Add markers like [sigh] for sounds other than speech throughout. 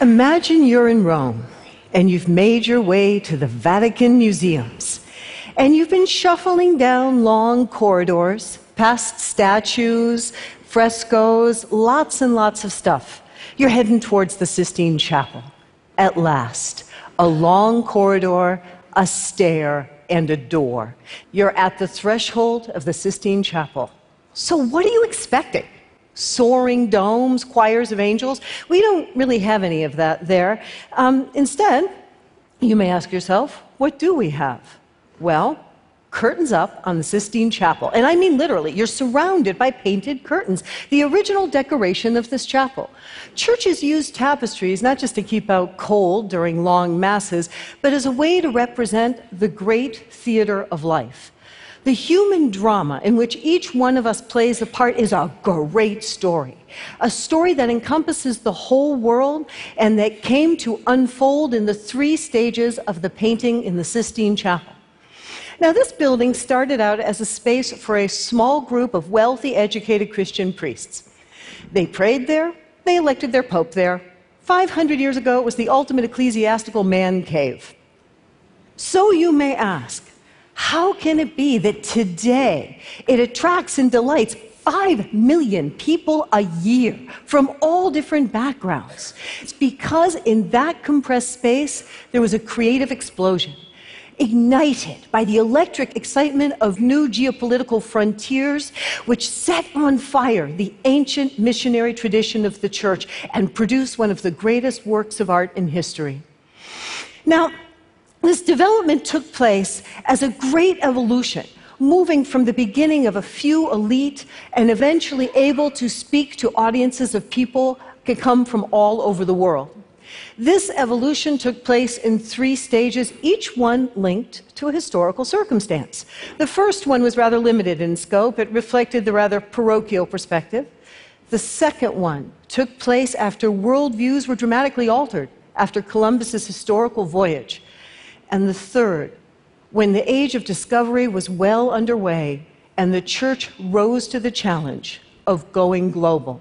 Imagine you're in Rome and you've made your way to the Vatican museums. And you've been shuffling down long corridors, past statues, frescoes, lots and lots of stuff. You're heading towards the Sistine Chapel. At last, a long corridor, a stair, and a door. You're at the threshold of the Sistine Chapel. So, what are you expecting? Soaring domes, choirs of angels? We don't really have any of that there. Um, instead, you may ask yourself, what do we have? Well, curtains up on the Sistine Chapel. And I mean literally, you're surrounded by painted curtains, the original decoration of this chapel. Churches use tapestries not just to keep out cold during long masses, but as a way to represent the great theater of life. The human drama in which each one of us plays a part is a great story. A story that encompasses the whole world and that came to unfold in the three stages of the painting in the Sistine Chapel. Now, this building started out as a space for a small group of wealthy, educated Christian priests. They prayed there, they elected their pope there. 500 years ago, it was the ultimate ecclesiastical man cave. So you may ask, how can it be that today it attracts and delights 5 million people a year from all different backgrounds? It's because in that compressed space, there was a creative explosion ignited by the electric excitement of new geopolitical frontiers, which set on fire the ancient missionary tradition of the church and produced one of the greatest works of art in history. Now, this development took place as a great evolution, moving from the beginning of a few elite and eventually able to speak to audiences of people who come from all over the world. This evolution took place in three stages, each one linked to a historical circumstance. The first one was rather limited in scope, it reflected the rather parochial perspective. The second one took place after worldviews were dramatically altered after Columbus's historical voyage. And the third, when the age of discovery was well underway and the church rose to the challenge of going global.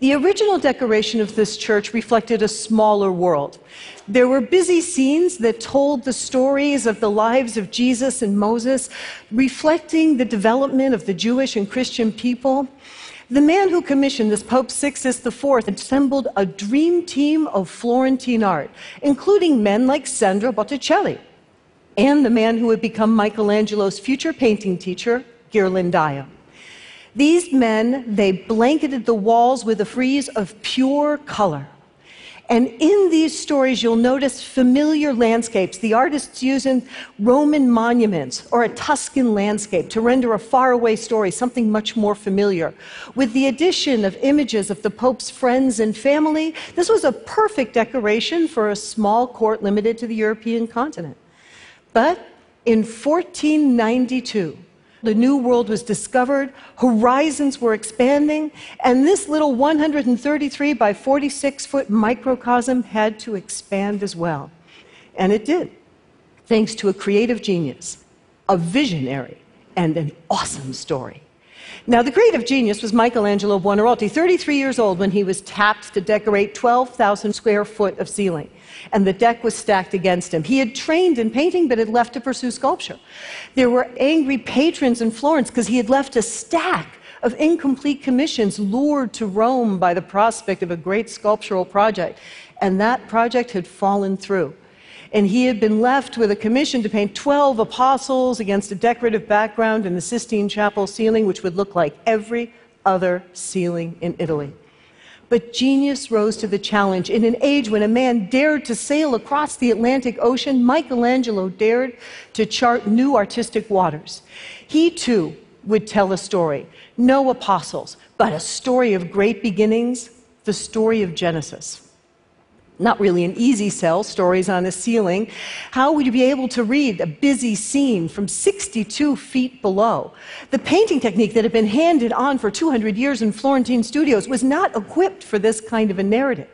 The original decoration of this church reflected a smaller world. There were busy scenes that told the stories of the lives of Jesus and Moses, reflecting the development of the Jewish and Christian people. The man who commissioned this, Pope Sixtus IV, assembled a dream team of Florentine art, including men like Sandro Botticelli, and the man who would become Michelangelo's future painting teacher, Ghirlandaio. These men, they blanketed the walls with a frieze of pure color. And in these stories, you'll notice familiar landscapes. The artists using Roman monuments or a Tuscan landscape to render a faraway story, something much more familiar. With the addition of images of the Pope's friends and family, this was a perfect decoration for a small court limited to the European continent. But in 1492, the new world was discovered, horizons were expanding, and this little 133 by 46 foot microcosm had to expand as well. And it did, thanks to a creative genius, a visionary, and an awesome story. Now, the creative genius was Michelangelo Buonarroti, 33 years old when he was tapped to decorate 12,000 square foot of ceiling and the deck was stacked against him. He had trained in painting, but had left to pursue sculpture. There were angry patrons in Florence because he had left a stack of incomplete commissions, lured to Rome by the prospect of a great sculptural project. And that project had fallen through. And he had been left with a commission to paint 12 apostles against a decorative background in the Sistine Chapel ceiling, which would look like every other ceiling in Italy. But genius rose to the challenge. In an age when a man dared to sail across the Atlantic Ocean, Michelangelo dared to chart new artistic waters. He too would tell a story. No apostles, but a story of great beginnings, the story of Genesis not really an easy sell, stories on a ceiling. How would you be able to read a busy scene from 62 feet below? The painting technique that had been handed on for 200 years in Florentine studios was not equipped for this kind of a narrative.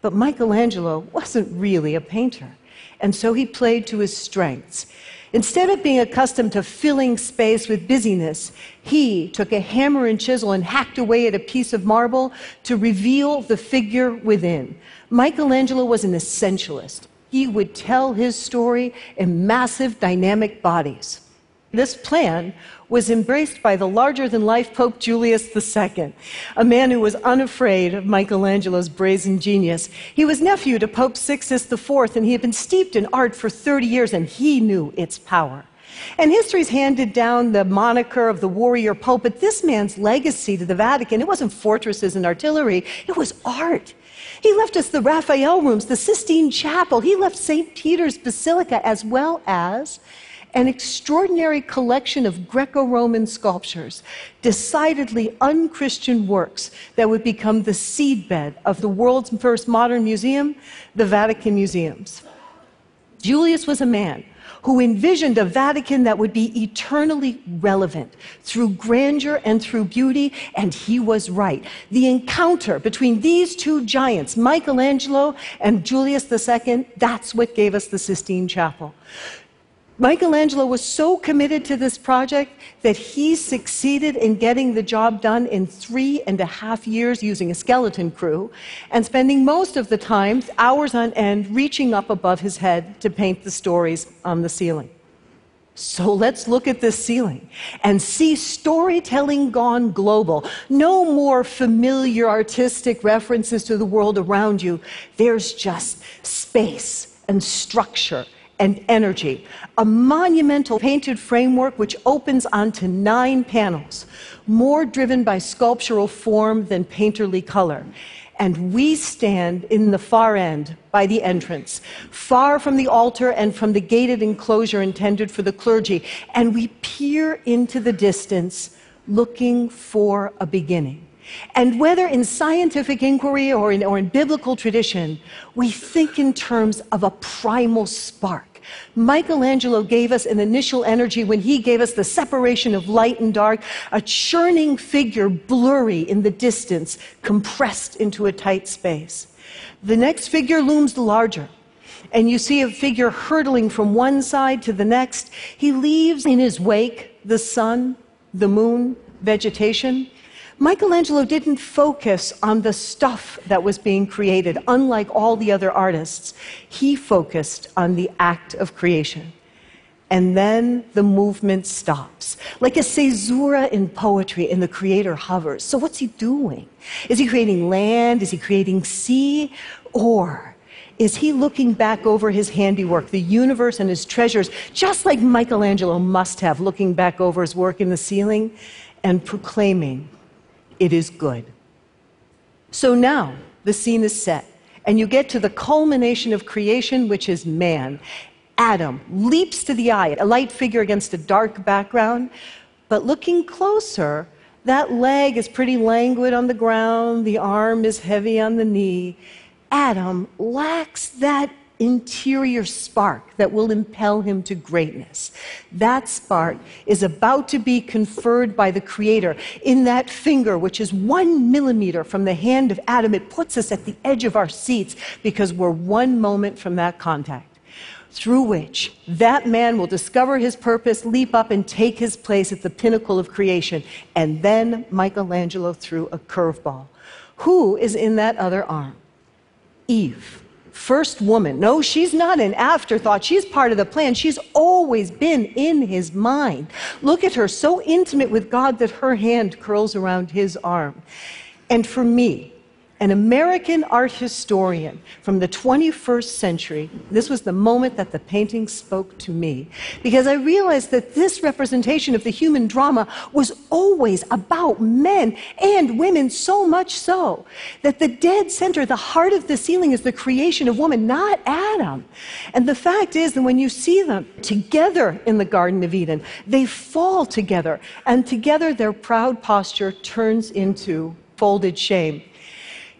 But Michelangelo wasn't really a painter, and so he played to his strengths. Instead of being accustomed to filling space with busyness, he took a hammer and chisel and hacked away at a piece of marble to reveal the figure within. Michelangelo was an essentialist. He would tell his story in massive, dynamic bodies. This plan was embraced by the larger than life Pope Julius II, a man who was unafraid of Michelangelo's brazen genius. He was nephew to Pope Sixtus IV, and he had been steeped in art for 30 years, and he knew its power. And history's handed down the moniker of the warrior pope, but this man's legacy to the Vatican, it wasn't fortresses and artillery, it was art. He left us the Raphael rooms, the Sistine Chapel, he left St. Peter's Basilica, as well as an extraordinary collection of Greco Roman sculptures, decidedly unchristian works that would become the seedbed of the world's first modern museum, the Vatican Museums. Julius was a man who envisioned a Vatican that would be eternally relevant through grandeur and through beauty, and he was right. The encounter between these two giants, Michelangelo and Julius II, that's what gave us the Sistine Chapel. Michelangelo was so committed to this project that he succeeded in getting the job done in three and a half years using a skeleton crew and spending most of the time, hours on end, reaching up above his head to paint the stories on the ceiling. So let's look at this ceiling and see storytelling gone global. No more familiar artistic references to the world around you. There's just space and structure and energy. A monumental painted framework which opens onto nine panels, more driven by sculptural form than painterly color. And we stand in the far end by the entrance, far from the altar and from the gated enclosure intended for the clergy. And we peer into the distance looking for a beginning. And whether in scientific inquiry or in, or in biblical tradition, we think in terms of a primal spark. Michelangelo gave us an initial energy when he gave us the separation of light and dark, a churning figure blurry in the distance, compressed into a tight space. The next figure looms larger and you see a figure hurtling from one side to the next. He leaves in his wake the sun, the moon, vegetation. Michelangelo didn't focus on the stuff that was being created, unlike all the other artists. He focused on the act of creation. And then the movement stops. Like a caesura in poetry, and the creator hovers. So, what's he doing? Is he creating land? Is he creating sea? Or is he looking back over his handiwork, the universe and his treasures, just like Michelangelo must have, looking back over his work in the ceiling and proclaiming, it is good. So now the scene is set, and you get to the culmination of creation, which is man. Adam leaps to the eye, a light figure against a dark background, but looking closer, that leg is pretty languid on the ground, the arm is heavy on the knee. Adam lacks that interior spark that will impel him to greatness. That spark is about to be conferred by the Creator in that finger, which is one millimeter from the hand of Adam. It puts us at the edge of our seats because we're one moment from that contact. Through which that man will discover his purpose, leap up, and take his place at the pinnacle of creation. And then Michelangelo threw a curveball. Who is in that other arm? Eve first woman. No, she's not an afterthought. She's part of the plan. She's always been in his mind. Look at her, so intimate with God that her hand curls around his arm. And for me, an American art historian from the 21st century, this was the moment that the painting spoke to me. Because I realized that this representation of the human drama was always about men and women, so much so that the dead center, the heart of the ceiling, is the creation of woman, not Adam. And the fact is that when you see them together in the Garden of Eden, they fall together, and together their proud posture turns into folded shame.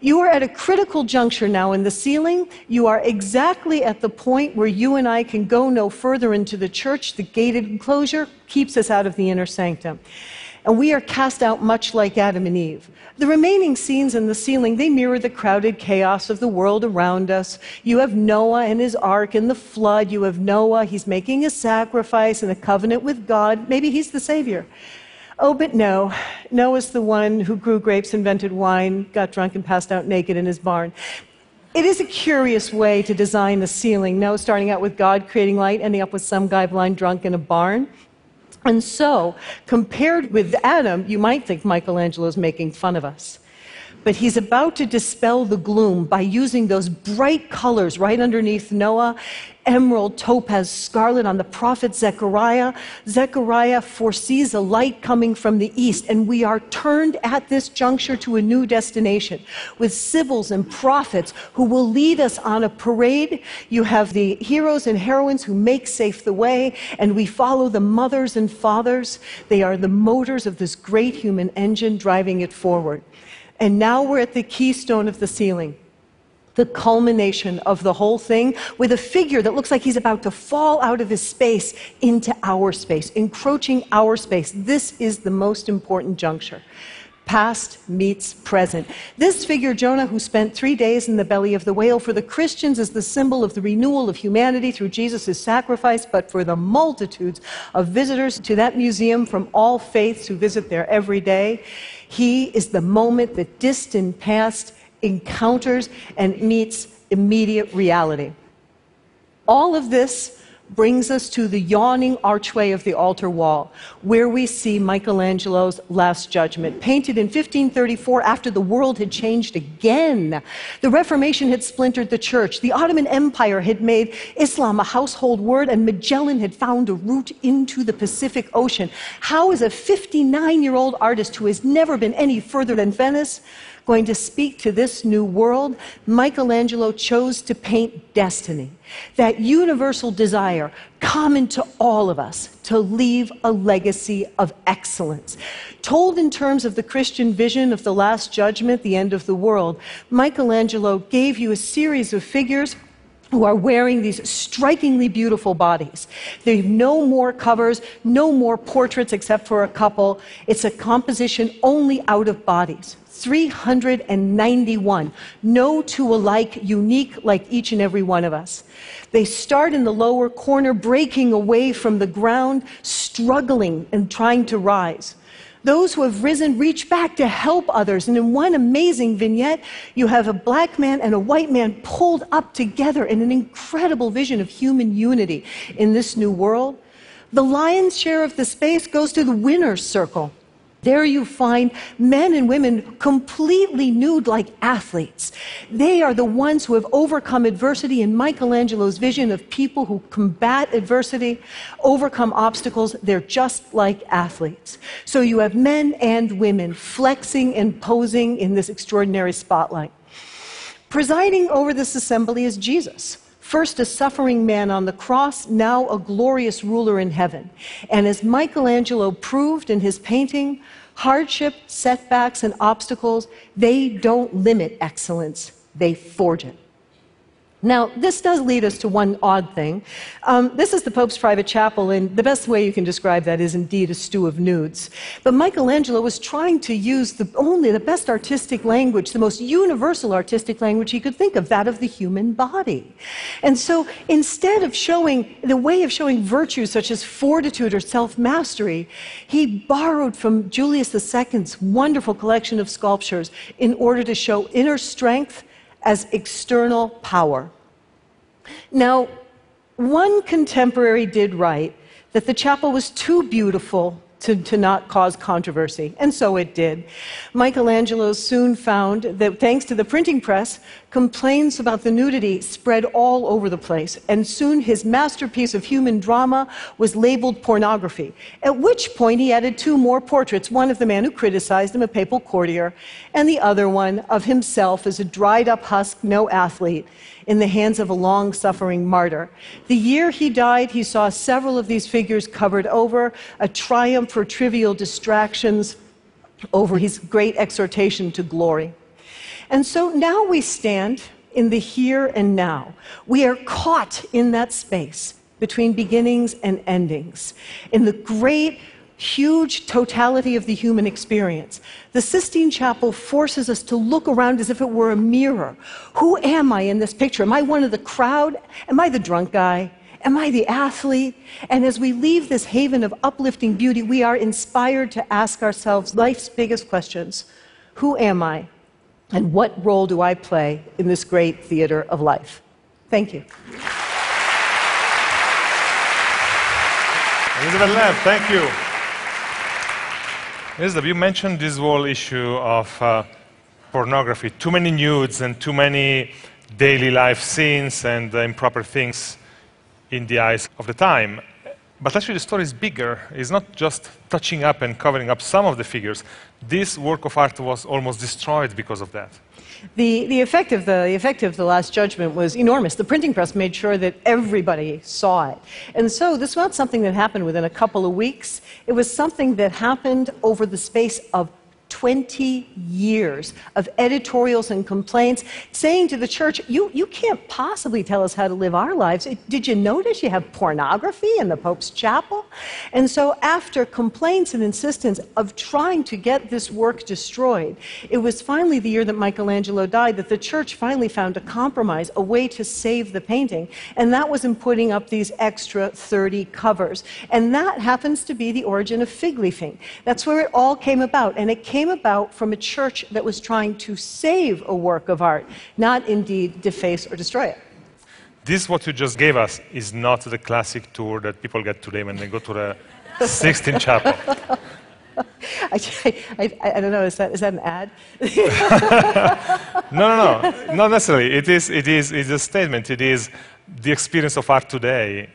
You are at a critical juncture now in the ceiling. You are exactly at the point where you and I can go no further into the church. The gated enclosure keeps us out of the inner sanctum. and we are cast out much like Adam and Eve. The remaining scenes in the ceiling, they mirror the crowded chaos of the world around us. You have Noah and his ark in the flood. You have Noah, he's making a sacrifice and a covenant with God. Maybe he's the Savior. Oh, but no. Noah's the one who grew grapes, invented wine, got drunk, and passed out naked in his barn. It is a curious way to design the ceiling. No, starting out with God creating light, ending up with some guy blind drunk in a barn. And so, compared with Adam, you might think Michelangelo is making fun of us. But he's about to dispel the gloom by using those bright colors right underneath Noah emerald, topaz, scarlet on the prophet Zechariah. Zechariah foresees a light coming from the east, and we are turned at this juncture to a new destination with sibyls and prophets who will lead us on a parade. You have the heroes and heroines who make safe the way, and we follow the mothers and fathers. They are the motors of this great human engine driving it forward. And now we're at the keystone of the ceiling the culmination of the whole thing with a figure that looks like he's about to fall out of his space into our space, encroaching our space. This is the most important juncture. Past meets present. This figure, Jonah, who spent three days in the belly of the whale, for the Christians is the symbol of the renewal of humanity through Jesus' sacrifice, but for the multitudes of visitors to that museum from all faiths who visit there every day, he is the moment that distant past encounters and meets immediate reality. All of this brings us to the yawning archway of the altar wall, where we see Michelangelo's Last Judgment, painted in 1534 after the world had changed again. The Reformation had splintered the church, the Ottoman Empire had made Islam a household word, and Magellan had found a route into the Pacific Ocean. How is a 59 year old artist who has never been any further than Venice? Going to speak to this new world, Michelangelo chose to paint destiny, that universal desire common to all of us to leave a legacy of excellence. Told in terms of the Christian vision of the Last Judgment, the end of the world, Michelangelo gave you a series of figures who are wearing these strikingly beautiful bodies. There are no more covers, no more portraits except for a couple. It's a composition only out of bodies. 391. No two alike, unique like each and every one of us. They start in the lower corner, breaking away from the ground, struggling and trying to rise. Those who have risen reach back to help others. And in one amazing vignette, you have a black man and a white man pulled up together in an incredible vision of human unity in this new world. The lion's share of the space goes to the winner's circle. There you find men and women completely nude like athletes. They are the ones who have overcome adversity in Michelangelo's vision of people who combat adversity, overcome obstacles. They're just like athletes. So you have men and women flexing and posing in this extraordinary spotlight. Presiding over this assembly is Jesus. First, a suffering man on the cross, now a glorious ruler in heaven. And as Michelangelo proved in his painting, hardship, setbacks, and obstacles, they don't limit excellence, they forge it. Now, this does lead us to one odd thing. Um, this is the Pope's private chapel, and the best way you can describe that is indeed a stew of nudes. But Michelangelo was trying to use the only the best artistic language, the most universal artistic language he could think of, that of the human body. And so instead of showing the way of showing virtues such as fortitude or self-mastery, he borrowed from Julius II's wonderful collection of sculptures in order to show inner strength as external power. Now, one contemporary did write that the chapel was too beautiful to, to not cause controversy, and so it did. Michelangelo soon found that thanks to the printing press, complaints about the nudity spread all over the place, and soon his masterpiece of human drama was labeled pornography. At which point he added two more portraits one of the man who criticized him, a papal courtier, and the other one of himself as a dried up husk, no athlete in the hands of a long suffering martyr. The year he died, he saw several of these figures covered over, a triumph for trivial distractions over his great exhortation to glory. And so now we stand in the here and now. We are caught in that space between beginnings and endings, in the great huge totality of the human experience. The Sistine Chapel forces us to look around as if it were a mirror. Who am I in this picture? Am I one of the crowd? Am I the drunk guy? Am I the athlete? And as we leave this haven of uplifting beauty, we are inspired to ask ourselves life's biggest questions Who am I? And what role do I play in this great theater of life? Thank you. Elizabeth Lev, thank you. Elizabeth, you mentioned this whole issue of uh, pornography. Too many nudes and too many daily life scenes and improper things in the eyes of the time. But actually, the story is bigger. It's not just touching up and covering up some of the figures. This work of art was almost destroyed because of that. The, the, effect of the, the effect of the Last Judgment was enormous. The printing press made sure that everybody saw it. And so this was not something that happened within a couple of weeks. It was something that happened over the space of 20 years of editorials and complaints saying to the church, you, you can't possibly tell us how to live our lives. Did you notice you have pornography in the Pope's chapel? And so, after complaints and insistence of trying to get this work destroyed, it was finally the year that Michelangelo died that the church finally found a compromise, a way to save the painting. And that was in putting up these extra 30 covers. And that happens to be the origin of fig leafing. That's where it all came about. And it came came about from a church that was trying to save a work of art, not indeed deface or destroy it. This, what you just gave us, is not the classic tour that people get today when they go to the [laughs] Sistine Chapel. I, I, I, don't know, is that, is that an ad? [laughs] no, no, no, not necessarily. It is, it is it's a statement. It is the experience of art today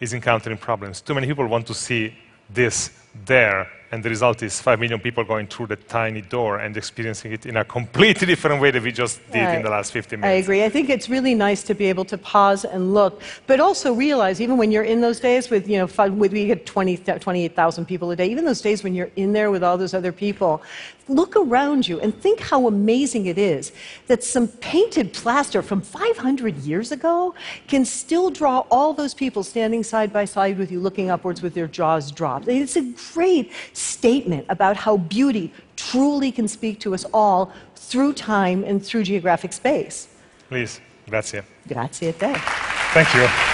is encountering problems. Too many people want to see this there and the result is 5 million people going through the tiny door and experiencing it in a completely different way than we just did in the last 15 minutes. I agree. I think it's really nice to be able to pause and look, but also realize, even when you're in those days with, you know, with, we get 20, 28,000 people a day, even those days when you're in there with all those other people, look around you and think how amazing it is that some painted plaster from 500 years ago can still draw all those people standing side by side with you, looking upwards with their jaws dropped. It's a great statement about how beauty truly can speak to us all through time and through geographic space. Please, grazie. Grazie a te. Thank you.